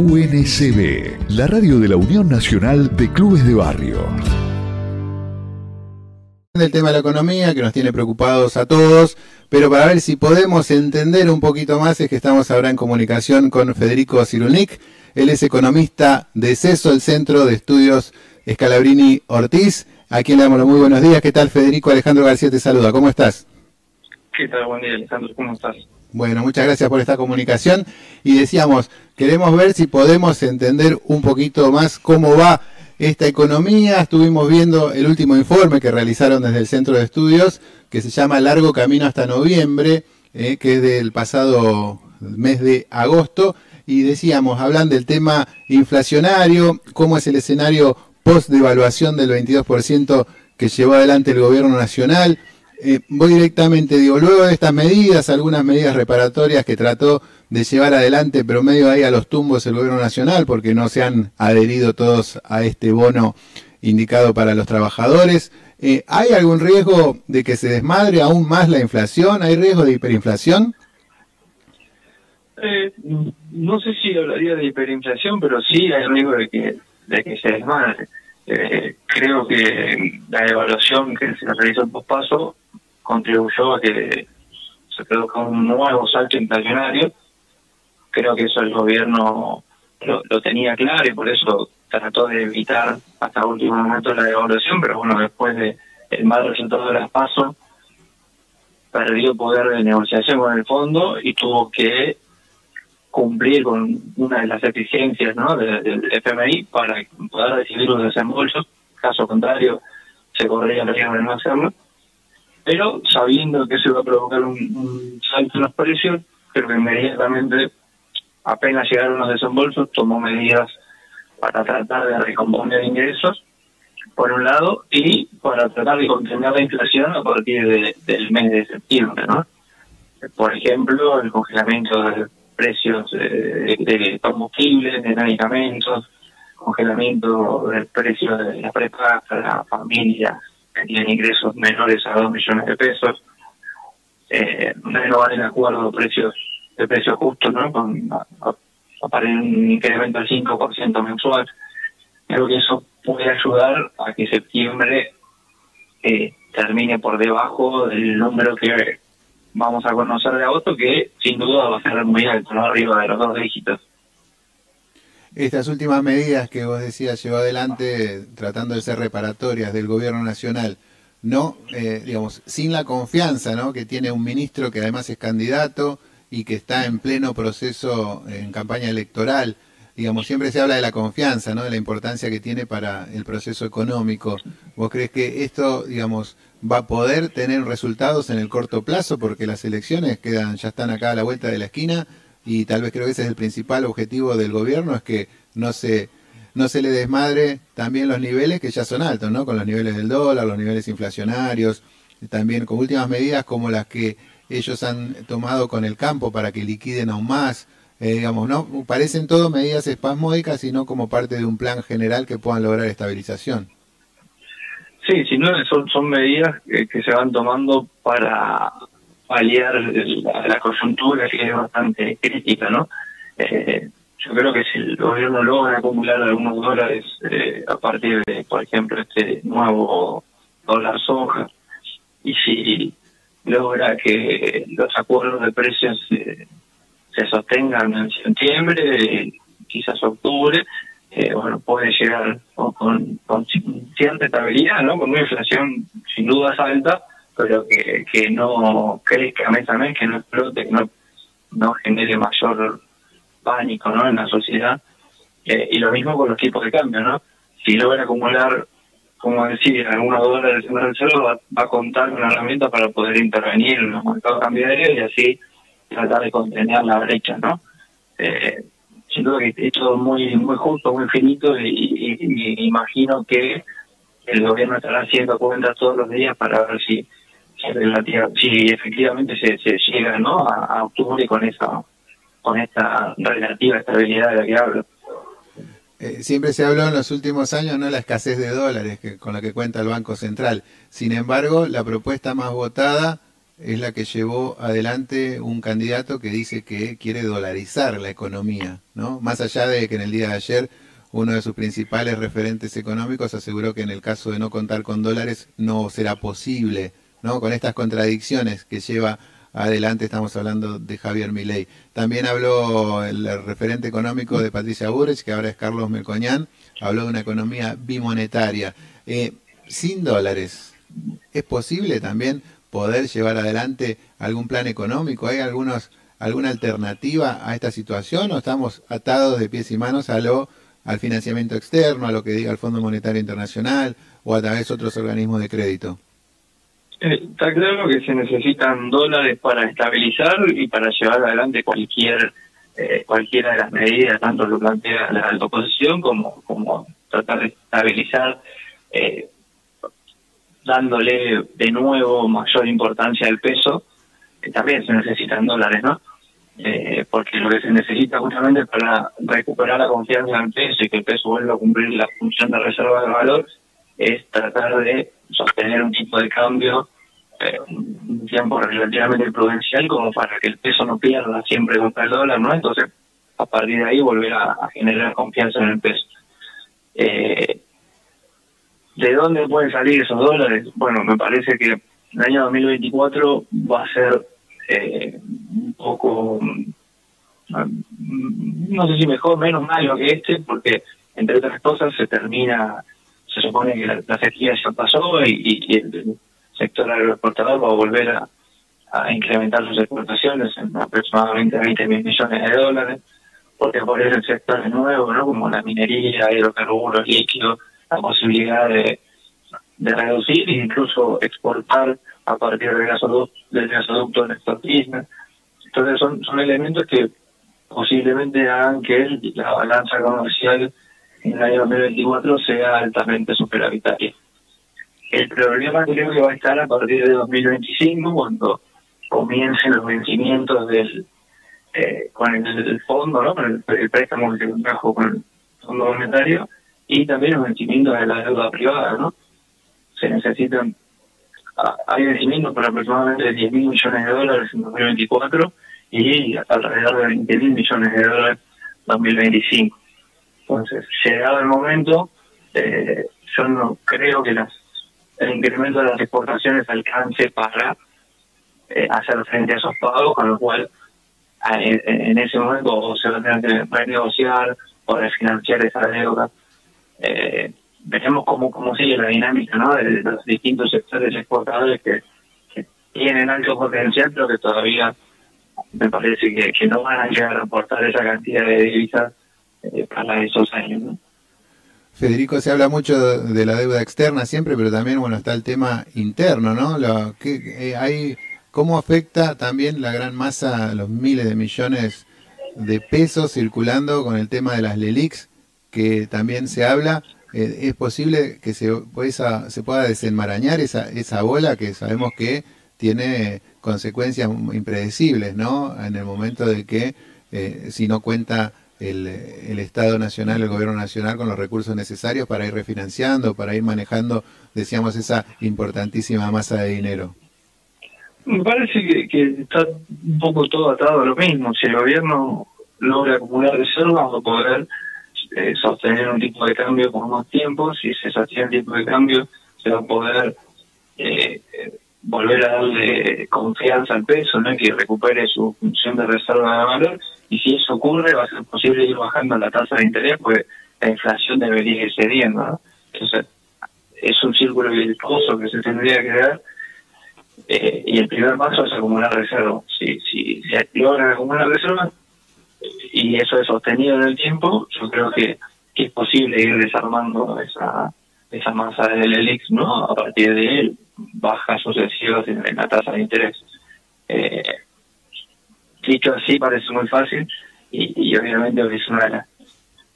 UNCB, la radio de la Unión Nacional de Clubes de Barrio. El tema de la economía que nos tiene preocupados a todos, pero para ver si podemos entender un poquito más es que estamos ahora en comunicación con Federico Cirulnik. Él es economista de CESO, el Centro de Estudios Scalabrini Ortiz. A quien le damos los muy buenos días. ¿Qué tal, Federico? Alejandro García te saluda. ¿Cómo estás? ¿Qué tal? Buen día, Alejandro. ¿Cómo estás? Bueno, muchas gracias por esta comunicación. Y decíamos, queremos ver si podemos entender un poquito más cómo va esta economía. Estuvimos viendo el último informe que realizaron desde el Centro de Estudios, que se llama Largo Camino hasta Noviembre, eh, que es del pasado mes de agosto. Y decíamos, hablan del tema inflacionario, cómo es el escenario post-devaluación del 22% que llevó adelante el gobierno nacional. Eh, voy directamente, digo, luego de estas medidas, algunas medidas reparatorias que trató de llevar adelante, pero medio ahí a los tumbos el gobierno nacional, porque no se han adherido todos a este bono indicado para los trabajadores. Eh, ¿Hay algún riesgo de que se desmadre aún más la inflación? ¿Hay riesgo de hiperinflación? Eh, no sé si hablaría de hiperinflación, pero sí hay riesgo de que de que se desmadre. Eh, creo que la evaluación que se realizó en pospaso contribuyó a que se produzca un nuevo salto inflacionario. Creo que eso el gobierno lo, tenía claro y por eso trató de evitar hasta el último momento la devaluación, pero bueno, después de el mal resultado de las PASO, perdió poder de negociación con el fondo y tuvo que cumplir con una de las exigencias ¿no? del FMI para poder recibir los desembolsos, caso contrario se corría el riesgo de no hacerlo, pero sabiendo que se iba a provocar un, salto en los precios, pero que inmediatamente, apenas llegaron los desembolsos, tomó medidas para tratar de recomponer ingresos, por un lado, y para tratar de contener la inflación a partir del mes de septiembre, ¿no? Por ejemplo, el congelamiento del precios de, de combustibles, de medicamentos, congelamiento del precio de la prepa para familias tienen ingresos menores a 2 millones de pesos, eh, renovar el acuerdo de precios de precios justos, ¿no? Con un incremento del 5% mensual. Creo que eso puede ayudar a que septiembre eh, termine por debajo del número que vamos a conocer de agosto, que sin duda va a ser muy alto, ¿no? arriba de los dos dígitos. Estas últimas medidas que vos decías llevó adelante tratando de ser reparatorias del gobierno nacional, no, eh, digamos, sin la confianza ¿no? que tiene un ministro que además es candidato y que está en pleno proceso en campaña electoral, digamos, siempre se habla de la confianza, ¿no? de la importancia que tiene para el proceso económico. ¿Vos crees que esto, digamos, va a poder tener resultados en el corto plazo? Porque las elecciones quedan, ya están acá a la vuelta de la esquina y tal vez creo que ese es el principal objetivo del gobierno, es que no se, no se le desmadre también los niveles que ya son altos, ¿no? Con los niveles del dólar, los niveles inflacionarios, también con últimas medidas como las que ellos han tomado con el campo para que liquiden aún más. Eh, digamos, no parecen todo medidas espasmódicas, sino como parte de un plan general que puedan lograr estabilización. Sí, si no, son, son medidas que, se van tomando para paliar la, coyuntura que es bastante crítica, ¿no? Eh, yo creo que si el gobierno logra acumular algunos dólares eh, a partir de, por ejemplo, este nuevo dólar soja, y si logra que los acuerdos de precios se sostengan en septiembre, quizás octubre, eh, bueno, puede llegar con, con, cierta estabilidad, ¿no? Con una inflación sin duda alta, pero que, que no crezca mes a mes, que no explote, que no, no genere mayor pánico, ¿no? En la sociedad. Eh, y lo mismo con los tipos de cambio, ¿no? Si logra acumular, como decir, algunos dólares en cielo, va, va, a contar con una herramienta para poder intervenir en los mercados cambiarios y así tratar de contener la brecha, ¿no? Eh, sin duda que es todo muy muy justo, muy finito y, imagino que el gobierno estará haciendo cuentas todos los días para ver si si, efectivamente se, se llega ¿no? a, octubre con esa con esta relativa estabilidad de la que hablo. Eh, siempre se habló en los últimos años no la escasez de dólares que, con la que cuenta el Banco Central. Sin embargo, la propuesta más votada es la que llevó adelante un candidato que dice que quiere dolarizar la economía, ¿no? Más allá de que en el día de ayer uno de sus principales referentes económicos aseguró que en el caso de no contar con dólares no será posible, ¿no? Con estas contradicciones que lleva adelante estamos hablando de Javier Milei. También habló el referente económico de Patricia Burrich, que ahora es Carlos Melcoñán, habló de una economía bimonetaria. Eh, sin dólares, ¿es posible también poder llevar adelante algún plan económico? ¿Hay algunos, alguna alternativa a esta situación o estamos atados de pies y manos a lo, al financiamiento externo, a lo que diga el Fondo Monetario Internacional o a través de otros organismos de crédito? Está claro que se necesitan dólares para estabilizar y para llevar adelante cualquier eh, cualquiera de las medidas, tanto lo plantea la, oposición como, como tratar de estabilizar eh, dándole de nuevo mayor importancia al peso, también se necesitan dólares, ¿no? Eh, porque lo que se necesita justamente para recuperar la confianza en el peso y que el peso vuelva a cumplir la función de reserva de valor es tratar de de cambio eh, un tiempo relativamente prudencial como para que el peso no pierda siempre contra el dólar, ¿no? Entonces, a partir de ahí volver a, generar confianza en el peso. Eh, ¿De dónde pueden salir esos dólares? Bueno, me parece que el año 2024 va a ser eh, un poco, mm, no sé si mejor, menos malo que este, porque entre otras cosas se termina, se supone que la, sequía ya pasó y, el sector agroexportador va a volver a, incrementar sus exportaciones en aproximadamente 20 mil millones de dólares, porque por eso el sector es nuevo, ¿no? como la minería, hidrocarburos, líquidos, la posibilidad de, de reducir e incluso exportar a partir del gasoducto, del gasoducto de Entonces son, son elementos que posiblemente hagan que la balanza comercial en el año 2024 sea altamente superavitaria. El problema creo que va a estar a partir de 2025 cuando comiencen los vencimientos del eh, con el, fondo, ¿no? con el, préstamo que trajo con el Fondo Monetario y también los vencimientos de la deuda privada, ¿no? Se necesitan, ah, hay vencimientos por aproximadamente 10 mil millones de dólares en 2024 y alrededor de 20 mil millones de dólares en 2025. Entonces, llegado el momento, eh, yo no creo que las, el incremento de las exportaciones alcance para eh, hacer frente a esos pagos, con lo cual en, ese momento se va a tener que renegociar o refinanciar esa deuda eh, veremos cómo, cómo sigue la dinámica ¿no? de, los distintos sectores exportadores que, tienen alto potencial, pero que todavía me parece que, no van a llegar a aportar esa cantidad de divisas eh, para esos años. Federico, se habla mucho de la deuda externa siempre, pero también bueno está el tema interno, ¿no? Lo, que, eh, hay, ¿Cómo afecta también la gran masa, los miles de millones de pesos circulando con el tema de las LELIX? que también se habla, eh, es posible que se, se pueda desenmarañar esa, esa bola que sabemos que tiene consecuencias impredecibles, ¿no? En el momento de que si no cuenta el, Estado Nacional, el Gobierno Nacional con los recursos necesarios para ir refinanciando, para ir manejando, decíamos, esa importantísima masa de dinero. Me parece que, que está un poco todo atado a lo mismo. Si el gobierno logra acumular reservas, va a poder eh, sostener un tipo de cambio por más tiempo, si se sostiene el tipo de cambio se va a poder eh, volver a darle confianza al peso, ¿no? que recupere su función de reserva de valor, y si eso ocurre va a ser posible ir bajando la tasa de interés, pues la inflación debería ir cediendo. Entonces, es un círculo virtuoso que se tendría que dar, eh, y el primer paso es acumular reserva. Si, si se logra acumular reserva, y eso es sostenido en el tiempo, yo creo que, es posible ir desarmando esa, esa masa del ELIX, ¿no? A partir de él, bajas sucesivas en, la tasa de interés. Eh, dicho así, parece muy fácil y, obviamente es una de las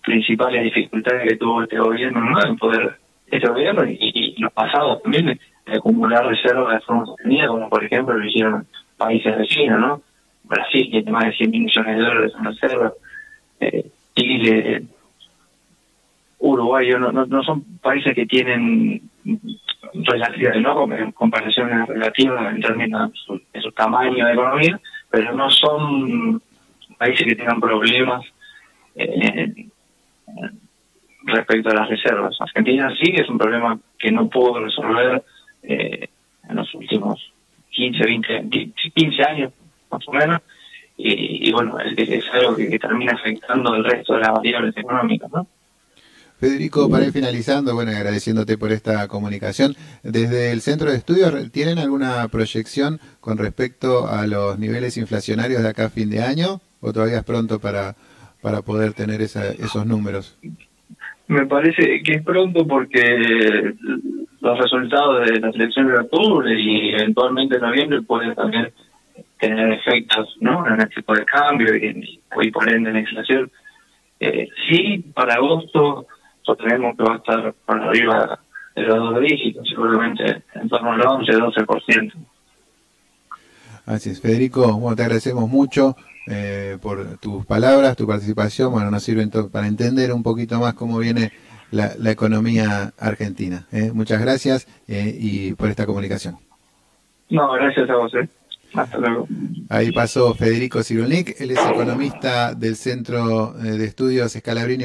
principales dificultades que tuvo este gobierno, ¿no? En poder, este gobierno y, los pasados también, de acumular reservas de forma sostenida, como por ejemplo lo hicieron países vecinos, ¿no? Brasil tiene más de 100 millones de dólares en reserva, eh, Chile, Uruguay, no, no, son países que tienen relativas, ¿no? Comparaciones relativas en términos de su, tamaño de economía, pero no son países que tengan problemas eh, respecto a las reservas. Argentina sí es un problema que no pudo resolver eh, en los últimos 15, 20, 15 años más o menos, y, bueno, es, algo que, termina afectando el resto de las variables económicas, ¿no? Federico, para ir finalizando, bueno, agradeciéndote por esta comunicación, desde el Centro de Estudios, ¿tienen alguna proyección con respecto a los niveles inflacionarios de acá a fin de año? ¿O todavía es pronto para, para poder tener esos números? Me parece que es pronto porque los resultados de las elecciones de octubre y eventualmente en noviembre pueden también tener efectos ¿no? en el tipo de cambio y, por ende en la inflación. Eh, sí, para agosto sostenemos que va a estar por arriba de los dos dígitos, seguramente en torno al 11-12%. Así es, Federico, bueno, te agradecemos mucho eh, por tus palabras, tu participación, bueno, nos sirven para entender un poquito más cómo viene la, economía argentina. ¿eh? Muchas gracias eh, y por esta comunicación. No, gracias a vos. Hasta luego. Ahí pasó Federico Cirulnik, él es economista del Centro de Estudios Escalabrini